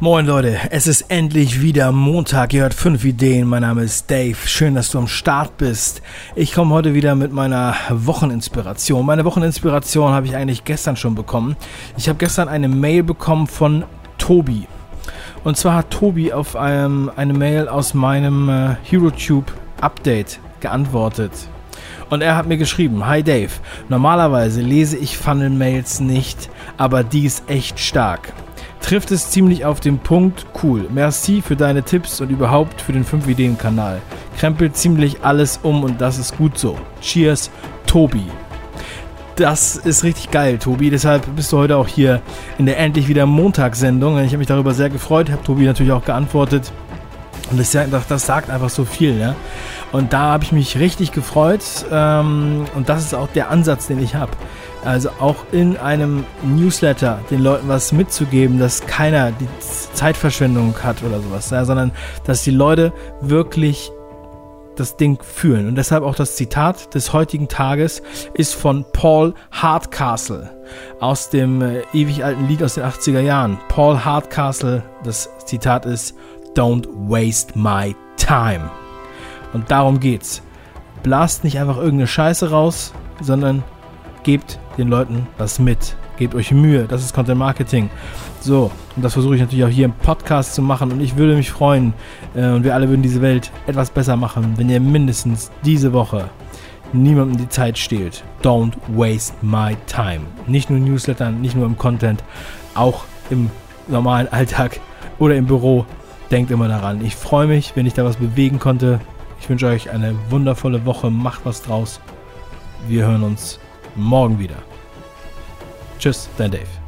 Moin Leute, es ist endlich wieder Montag. Ihr hört 5 Ideen. Mein Name ist Dave. Schön, dass du am Start bist. Ich komme heute wieder mit meiner Wocheninspiration. Meine Wocheninspiration habe ich eigentlich gestern schon bekommen. Ich habe gestern eine Mail bekommen von Tobi. Und zwar hat Tobi auf einem, eine Mail aus meinem äh, HeroTube Update geantwortet. Und er hat mir geschrieben, Hi Dave, normalerweise lese ich Funnel-Mails nicht, aber die ist echt stark trifft es ziemlich auf den Punkt. Cool. Merci für deine Tipps und überhaupt für den 5-Ideen-Kanal. Krempelt ziemlich alles um und das ist gut so. Cheers, Tobi. Das ist richtig geil, Tobi. Deshalb bist du heute auch hier in der endlich wieder Montagssendung. Ich habe mich darüber sehr gefreut, habe Tobi natürlich auch geantwortet. Und das, das sagt einfach so viel, ne? Und da habe ich mich richtig gefreut. Ähm, und das ist auch der Ansatz, den ich habe. Also auch in einem Newsletter den Leuten was mitzugeben, dass keiner die Zeitverschwendung hat oder sowas, ja, sondern dass die Leute wirklich das Ding fühlen. Und deshalb auch das Zitat des heutigen Tages ist von Paul Hardcastle aus dem äh, ewig alten Lied aus den 80er Jahren. Paul Hardcastle, das Zitat ist Don't waste my time. Und darum geht's. Blast nicht einfach irgendeine Scheiße raus, sondern gebt den Leuten was mit. Gebt euch Mühe, das ist Content Marketing. So, und das versuche ich natürlich auch hier im Podcast zu machen. Und ich würde mich freuen, äh, und wir alle würden diese Welt etwas besser machen, wenn ihr mindestens diese Woche niemandem die Zeit stehlt. Don't waste my time. Nicht nur in Newslettern, nicht nur im Content, auch im normalen Alltag oder im Büro. Denkt immer daran. Ich freue mich, wenn ich da was bewegen konnte. Ich wünsche euch eine wundervolle Woche. Macht was draus. Wir hören uns morgen wieder. Tschüss, dein Dave.